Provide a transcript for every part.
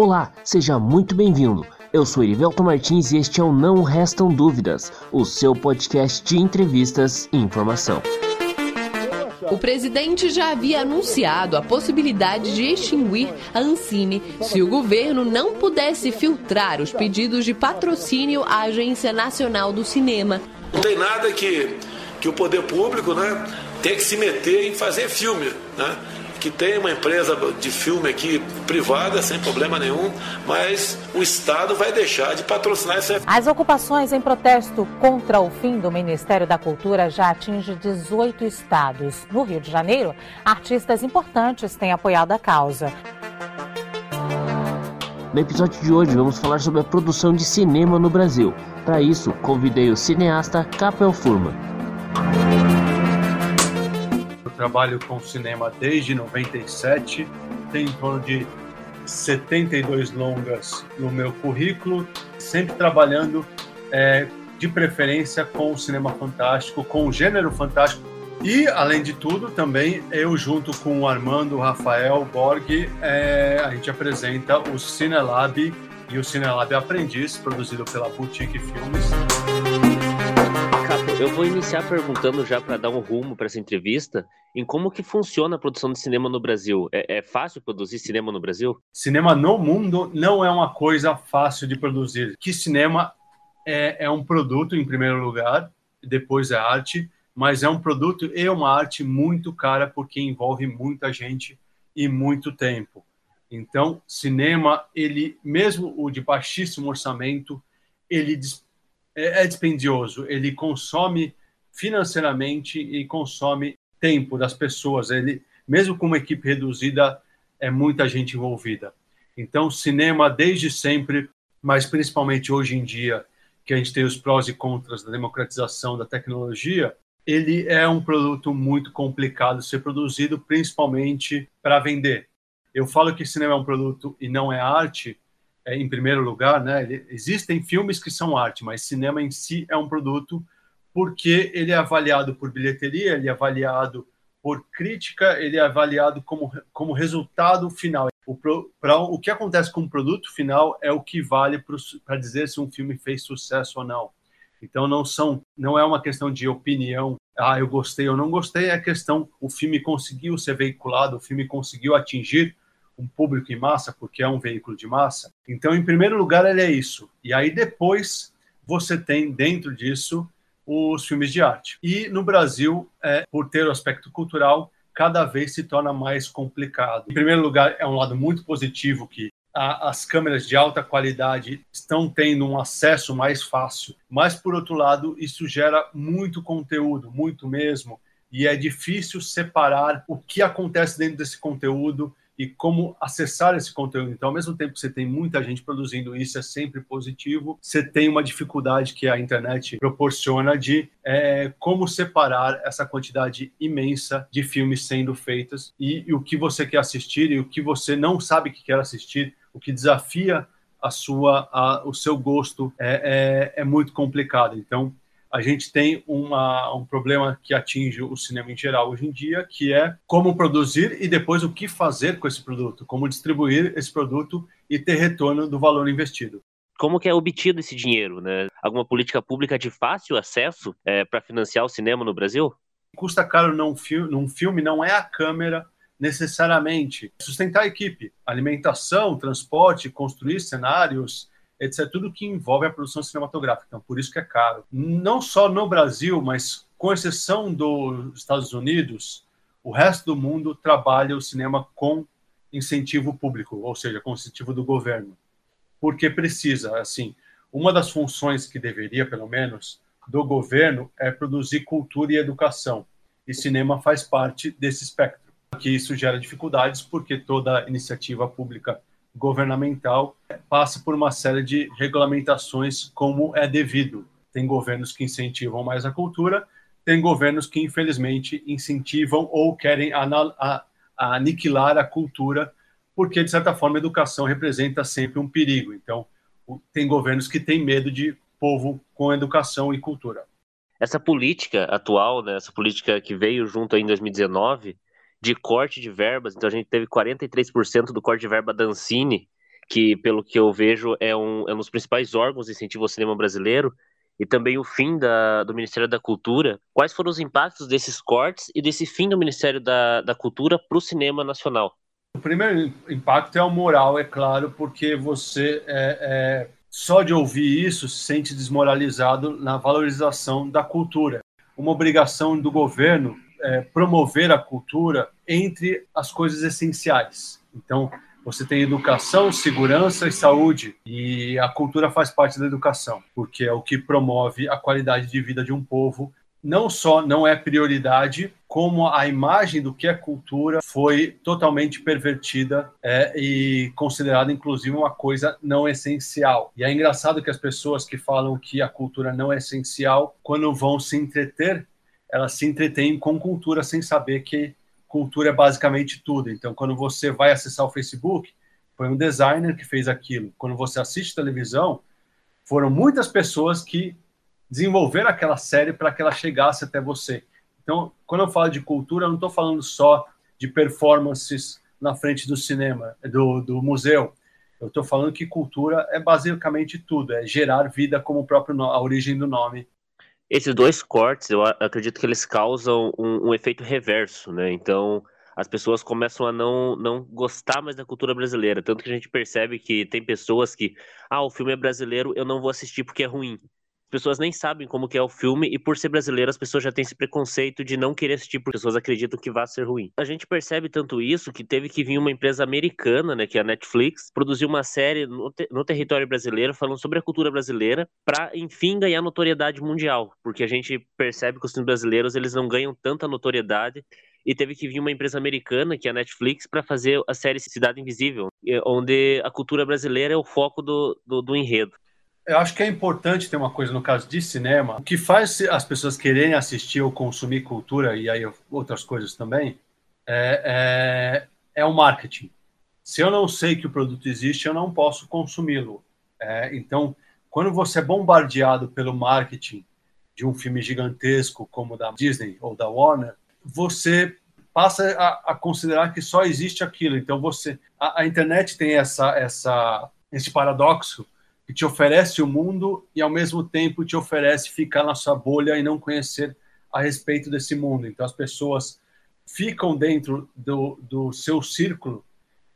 Olá, seja muito bem-vindo. Eu sou Erivelto Martins e este é o Não Restam Dúvidas, o seu podcast de entrevistas e informação. O presidente já havia anunciado a possibilidade de extinguir a Ancine se o governo não pudesse filtrar os pedidos de patrocínio à Agência Nacional do Cinema. Não tem nada que, que o poder público né, tem que se meter em fazer filme. Né? Que tem uma empresa de filme aqui privada, sem problema nenhum, mas o Estado vai deixar de patrocinar essa. As ocupações em protesto contra o fim do Ministério da Cultura já atingem 18 estados. No Rio de Janeiro, artistas importantes têm apoiado a causa. No episódio de hoje vamos falar sobre a produção de cinema no Brasil. Para isso, convidei o cineasta Capel Furman trabalho com cinema desde 97, tenho em torno de 72 longas no meu currículo, sempre trabalhando é, de preferência com o cinema fantástico, com o gênero fantástico. E, além de tudo, também eu, junto com o Armando o Rafael Borg, é, a gente apresenta o Cinelab e o Cinelab Aprendiz, produzido pela Boutique Filmes. Eu vou iniciar perguntando já para dar um rumo para essa entrevista em como que funciona a produção de cinema no Brasil. É, é, fácil produzir cinema no Brasil? Cinema no mundo não é uma coisa fácil de produzir. Que cinema é, é um produto em primeiro lugar, depois é arte, mas é um produto e uma arte muito cara porque envolve muita gente e muito tempo. Então, cinema, ele mesmo o de baixíssimo orçamento, ele é, é dispendioso, ele consome financeiramente e consome tempo das pessoas. Ele, mesmo com uma equipe reduzida, é muita gente envolvida. Então, cinema desde sempre, mas principalmente hoje em dia, que a gente tem os prós e contras da democratização da tecnologia, ele é um produto muito complicado de ser produzido, principalmente para vender. Eu falo que cinema é um produto e não é arte, é, em primeiro lugar, né? Existem filmes que são arte, mas cinema em si é um produto porque ele é avaliado por bilheteria, ele é avaliado por crítica, ele é avaliado como, como resultado final. O, pra, o que acontece com o produto final é o que vale para dizer se um filme fez sucesso ou não. Então não são, não é uma questão de opinião. Ah, eu gostei ou não gostei. É questão, o filme conseguiu ser veiculado, o filme conseguiu atingir um público em massa, porque é um veículo de massa. Então, em primeiro lugar, ele é isso. E aí depois você tem dentro disso os filmes de arte. E no Brasil, é, por ter o aspecto cultural, cada vez se torna mais complicado. Em primeiro lugar, é um lado muito positivo que a, as câmeras de alta qualidade estão tendo um acesso mais fácil, mas por outro lado, isso gera muito conteúdo, muito mesmo, e é difícil separar o que acontece dentro desse conteúdo e como acessar esse conteúdo. Então, ao mesmo tempo que você tem muita gente produzindo isso, é sempre positivo, você tem uma dificuldade que a internet proporciona de é, como separar essa quantidade imensa de filmes sendo feitos e, e o que você quer assistir e o que você não sabe que quer assistir, o que desafia a sua, a, o seu gosto é, é, é muito complicado. Então, a gente tem uma, um problema que atinge o cinema em geral hoje em dia, que é como produzir e depois o que fazer com esse produto, como distribuir esse produto e ter retorno do valor investido. Como que é obtido esse dinheiro? Né? Alguma política pública de fácil acesso é, para financiar o cinema no Brasil? Custa caro num, fi num filme não é a câmera necessariamente. Sustentar a equipe, alimentação, transporte, construir cenários, etc. Tudo que envolve a produção cinematográfica. Então, por isso que é caro. Não só no Brasil, mas com exceção dos Estados Unidos, o resto do mundo trabalha o cinema com incentivo público, ou seja, com incentivo do governo. Porque precisa, assim, uma das funções que deveria, pelo menos, do governo é produzir cultura e educação. E cinema faz parte desse espectro. Que isso gera dificuldades porque toda iniciativa pública governamental passa por uma série de regulamentações como é devido. Tem governos que incentivam mais a cultura, tem governos que, infelizmente, incentivam ou querem aniquilar a cultura, porque, de certa forma, a educação representa sempre um perigo. Então, tem governos que têm medo de povo com educação e cultura. Essa política atual, né, essa política que veio junto em 2019, de corte de verbas, então a gente teve 43% do corte de verba da Ancine, que, pelo que eu vejo, é um, é um dos principais órgãos de incentivo ao cinema brasileiro, e também o fim da, do Ministério da Cultura. Quais foram os impactos desses cortes e desse fim do Ministério da, da Cultura para o cinema nacional? O primeiro impacto é o moral, é claro, porque você é, é, só de ouvir isso se sente desmoralizado na valorização da cultura. Uma obrigação do governo é promover a cultura entre as coisas essenciais. Então, você tem educação, segurança e saúde, e a cultura faz parte da educação, porque é o que promove a qualidade de vida de um povo. Não só não é prioridade, como a imagem do que é cultura foi totalmente pervertida é, e considerada, inclusive, uma coisa não essencial. E é engraçado que as pessoas que falam que a cultura não é essencial, quando vão se entreter, elas se entretêm com cultura sem saber que cultura é basicamente tudo. Então, quando você vai acessar o Facebook, foi um designer que fez aquilo. Quando você assiste televisão, foram muitas pessoas que desenvolveram aquela série para que ela chegasse até você. Então, quando eu falo de cultura, eu não estou falando só de performances na frente do cinema, do, do museu. Eu estou falando que cultura é basicamente tudo, é gerar vida como o próprio a origem do nome esses dois cortes, eu acredito que eles causam um, um, efeito reverso, né? Então, as pessoas começam a não, não gostar mais da cultura brasileira. Tanto que a gente percebe que tem pessoas que, ah, o filme é brasileiro, eu não vou assistir porque é ruim pessoas nem sabem como que é o filme e por ser brasileiro as pessoas já têm esse preconceito de não querer assistir porque as pessoas acreditam que vai ser ruim. A gente percebe tanto isso que teve que vir uma empresa americana, né, que é a Netflix, produzir uma série no, te no território brasileiro falando sobre a cultura brasileira para enfim ganhar notoriedade mundial, porque a gente percebe que os filmes brasileiros eles não ganham tanta notoriedade e teve que vir uma empresa americana, que é a Netflix, para fazer a série Cidade Invisível, onde a cultura brasileira é o foco do, do, do enredo eu acho que é importante ter uma coisa no caso de cinema, o que faz as pessoas quererem assistir ou consumir cultura, e aí outras coisas também, é, é, é o marketing. Se eu não sei que o produto existe, eu não posso consumi-lo. É, então, quando você é bombardeado pelo marketing de um filme gigantesco como da Disney ou da Warner, você passa a, a considerar que só existe aquilo. Então, você, a, a internet tem essa, essa, esse paradoxo que te oferece o mundo e ao mesmo tempo te oferece ficar na sua bolha e não conhecer a respeito desse mundo. Então as pessoas ficam dentro do, do seu círculo,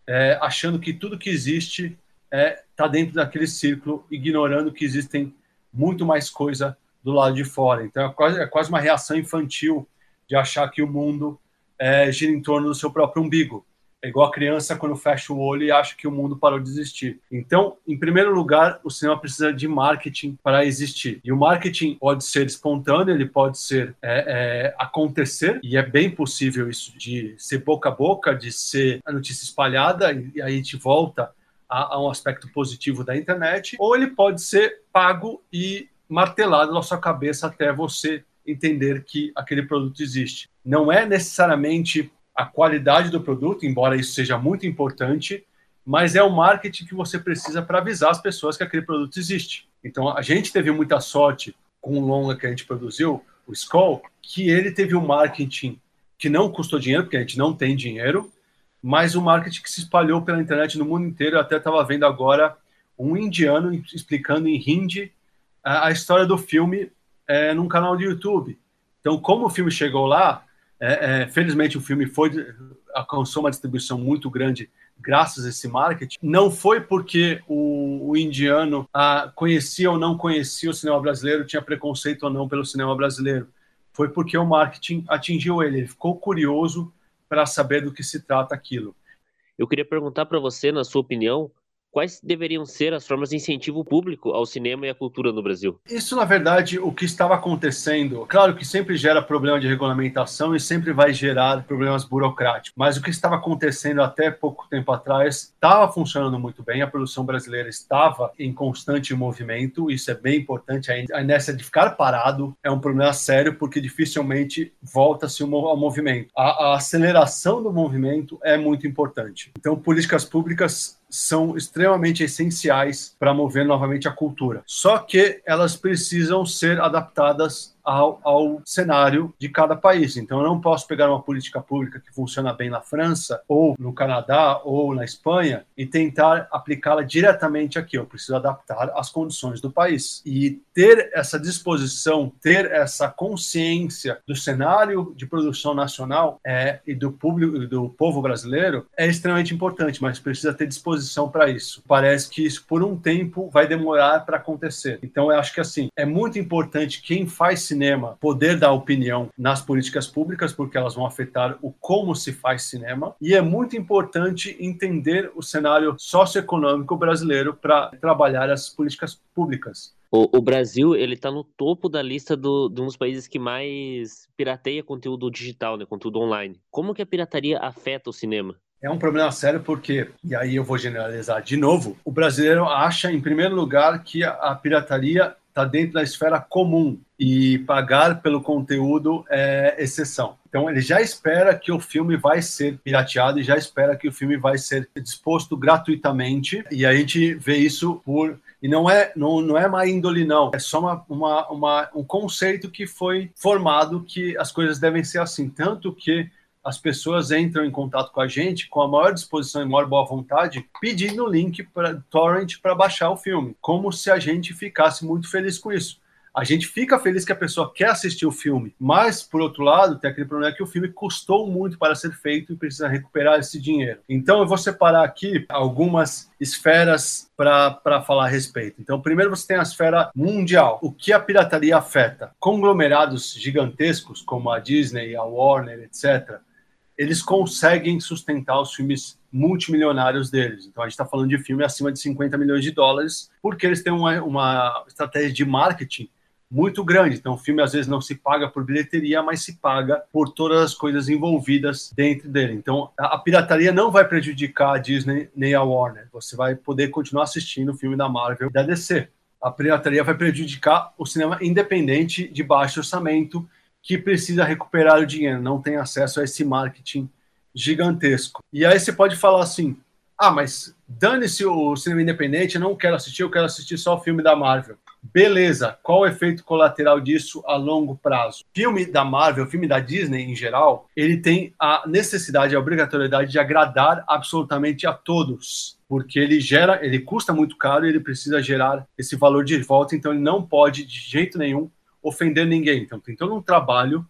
é, achando que tudo que existe está é, tá dentro daquele círculo, ignorando que existem muito mais coisa do lado de fora. Então é quase, é quase uma reação infantil de achar que o mundo é, gira em torno do seu próprio umbigo. É igual a criança quando fecha o olho e acha que o mundo parou de existir. Então, em primeiro lugar, o cinema precisa de marketing para existir. E o marketing pode ser espontâneo, ele pode ser é, é, acontecer, e é bem possível isso de ser boca a boca, de ser a notícia espalhada, e aí gente volta a, a um aspecto positivo da internet, ou ele pode ser pago e martelado na sua cabeça até você entender que aquele produto existe. Não é necessariamente a qualidade do produto, embora isso seja muito importante, mas é o marketing que você precisa para avisar as pessoas que aquele produto existe. Então, a gente teve muita sorte com o longa que a gente produziu, o Skoll, que ele teve um marketing que não custou dinheiro, porque a gente não tem dinheiro, mas o um marketing que se espalhou pela internet no mundo inteiro. Eu até estava vendo agora um indiano explicando em hindi a, história do filme é, num canal de YouTube. Então, como o filme chegou lá, é, é, felizmente o filme foi alcançou uma distribuição muito grande graças a esse marketing. Não foi porque o, o indiano ah, conhecia ou não conhecia o cinema brasileiro, tinha preconceito ou não pelo cinema brasileiro. Foi porque o marketing atingiu ele. Ele ficou curioso para saber do que se trata aquilo. Eu queria perguntar para você, na sua opinião, quais deveriam ser as formas de incentivo público ao cinema e à cultura no Brasil? Isso, na verdade, o que estava acontecendo, claro que sempre gera problema de regulamentação e sempre vai gerar problemas burocráticos, mas o que estava acontecendo até pouco tempo atrás estava funcionando muito bem, a produção brasileira estava em constante movimento, isso é bem importante, a inércia de ficar parado é um problema sério, porque dificilmente volta-se ao movimento. A, a aceleração do movimento é muito importante. Então, políticas públicas são extremamente essenciais para mover novamente a cultura. Só que elas precisam ser adaptadas ao, ao cenário de cada país. Então, eu não posso pegar uma política pública que funciona bem na França, ou no Canadá, ou na Espanha, e tentar aplicá-la diretamente aqui. Eu preciso adaptar às condições do país. E ter essa disposição, ter essa consciência do cenário de produção nacional é, e do público, do povo brasileiro é extremamente importante, mas precisa ter disposição para isso. Parece que isso, por um tempo, vai demorar para acontecer. Então, eu acho que assim é muito importante quem faz cinema poder dar opinião nas políticas públicas, porque elas vão afetar o como se faz cinema. E é muito importante entender o cenário socioeconômico brasileiro para trabalhar as políticas públicas. O, o, Brasil, ele tá no topo da lista do, de um dos países que mais pirateia conteúdo digital, né, conteúdo online. Como que a pirataria afeta o cinema? É um problema sério porque, e aí eu vou generalizar de novo, o brasileiro acha, em primeiro lugar, que a pirataria está dentro da esfera comum e pagar pelo conteúdo é exceção. Então ele já espera que o filme vai ser pirateado e já espera que o filme vai ser disposto gratuitamente e a gente vê isso por e não é não, não é má índole não é só uma, uma, uma um conceito que foi formado que as coisas devem ser assim tanto que as pessoas entram em contato com a gente com a maior disposição e maior boa vontade, pedindo o link para torrent para baixar o filme, como se a gente ficasse muito feliz com isso. A gente fica feliz que a pessoa quer assistir o filme, mas, por outro lado, tem aquele problema que o filme custou muito para ser feito e precisa recuperar esse dinheiro. Então, eu vou separar aqui algumas esferas para falar a respeito. Então, primeiro você tem a esfera mundial. O que a pirataria afeta? Conglomerados gigantescos, como a Disney, a Warner, etc., eles conseguem sustentar os filmes multimilionários deles. Então a gente está falando de filme acima de 50 milhões de dólares, porque eles têm uma, uma estratégia de marketing muito grande. Então o filme às vezes não se paga por bilheteria, mas se paga por todas as coisas envolvidas dentro dele. Então a, pirataria não vai prejudicar a Disney nem a Warner. Você vai poder continuar assistindo o filme da Marvel e da DC. A pirataria vai prejudicar o cinema independente de baixo orçamento que precisa recuperar o dinheiro, não tem acesso a esse marketing gigantesco. E aí você pode falar assim: ah, mas dane-se o cinema independente, eu não quero assistir, eu quero assistir só o filme da Marvel. Beleza, qual o efeito colateral disso a longo prazo? Filme da Marvel, filme da Disney em geral, ele tem a necessidade, a obrigatoriedade de agradar absolutamente a todos, porque ele gera, ele custa muito caro ele precisa gerar esse valor de volta, então ele não pode de jeito nenhum ofender ninguém. Então, tem todo um trabalho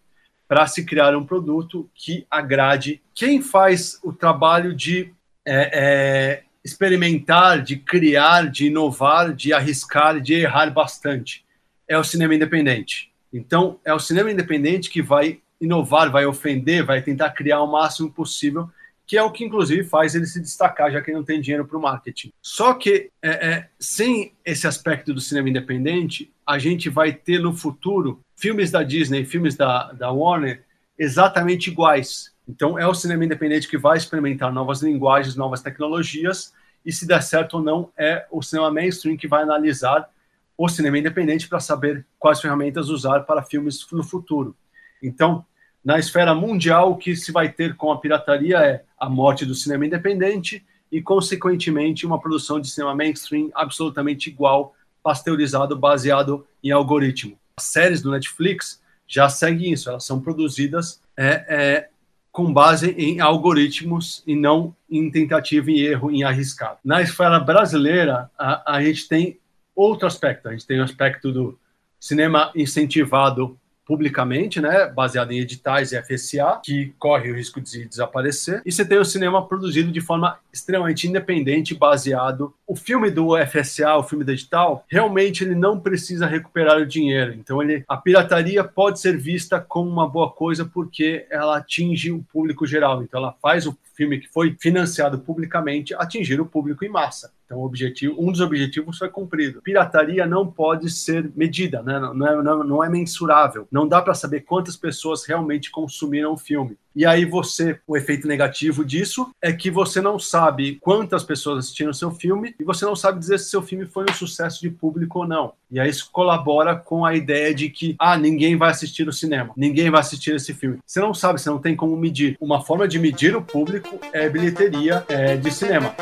para se criar um produto que agrade quem faz o trabalho de é, é, experimentar, de criar, de inovar, de arriscar, de errar bastante. É o cinema independente. Então, é o cinema independente que vai inovar, vai ofender, vai tentar criar o máximo possível que é o que inclusive faz ele se destacar, já que não tem dinheiro para o marketing. Só que é, é, sem esse aspecto do cinema independente, a gente vai ter no futuro filmes da Disney, filmes da, da Warner exatamente iguais. Então é o cinema independente que vai experimentar novas linguagens, novas tecnologias, e se der certo ou não, é o cinema mainstream que vai analisar o cinema independente para saber quais ferramentas usar para filmes no futuro. Então, na esfera mundial, o que se vai ter com a pirataria é a morte do cinema independente e, consequentemente, uma produção de cinema mainstream absolutamente igual, pasteurizado, baseado em algoritmo. As séries do Netflix já seguem isso, elas são produzidas é, é, com base em algoritmos e não em tentativa e erro, em arriscado. Na esfera brasileira, a, a gente tem outro aspecto, a gente tem o aspecto do cinema incentivado publicamente, né, baseado em editais e FSA, que corre o risco de desaparecer. E você tem o cinema produzido de forma extremamente independente, baseado. O filme do FSA, o filme digital, realmente ele não precisa recuperar o dinheiro. Então ele, a pirataria pode ser vista como uma boa coisa porque ela atinge o público geral. Então ela faz o filme que foi financiado publicamente atingir o público em massa. Então, objetivo, um dos objetivos foi cumprido. Pirataria não pode ser medida, né? não, é, não, não é mensurável. Não dá para saber quantas pessoas realmente consumiram o filme. E aí você, o efeito negativo disso é que você não sabe quantas pessoas assistiram seu filme e você não sabe dizer se seu filme foi um sucesso de público ou não. E aí isso colabora com a ideia de que ah, ninguém vai assistir o cinema, ninguém vai assistir esse filme. Você não sabe, você não tem como medir. Uma forma de medir o público é bilheteria é, de cinema.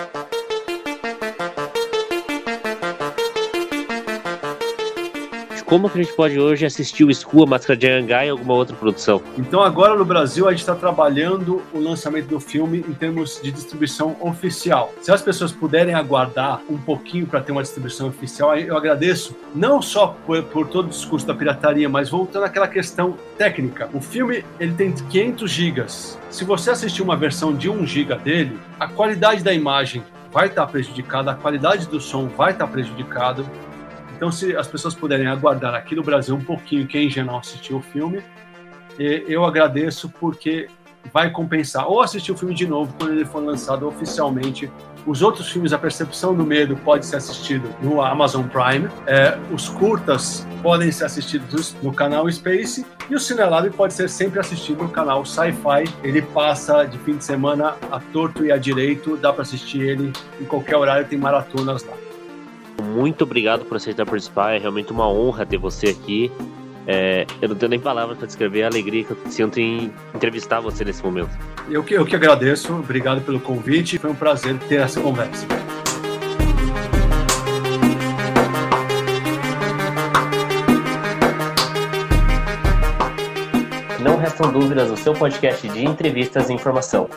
Como que a gente pode hoje assistir o Skua, Máscara de Angai e alguma outra produção? Então agora no Brasil a gente está trabalhando o lançamento do filme em termos de distribuição oficial. Se as pessoas puderem aguardar um pouquinho para ter uma distribuição oficial, eu agradeço não só por, por todo o discurso da pirataria, mas voltando àquela questão técnica. O filme ele tem 500 gigas. Se você assistir uma versão de 1 giga dele, a qualidade da imagem vai estar prejudicada, a qualidade do som vai estar prejudicada. Então, se as pessoas puderem aguardar aqui no Brasil um pouquinho, quem já não assistiu o filme, eu agradeço porque vai compensar. Ou assistir o filme de novo quando ele for lançado oficialmente. Os outros filmes, A Percepção do Medo, pode ser assistido no Amazon Prime. É, os curtas podem ser assistidos no canal Space. E o Cinelab pode ser sempre assistido no canal Sci-Fi. Ele passa de fim de semana a torto e a direito. Dá para assistir ele em qualquer horário, tem maratonas lá. Muito obrigado por aceitar participar. É realmente uma honra ter você aqui. É, eu não tenho nem palavras para descrever a alegria que eu sinto em entrevistar você nesse momento. Eu que, eu que agradeço, obrigado pelo convite, foi um prazer ter essa conversa. Não restam dúvidas no seu podcast de entrevistas e informação.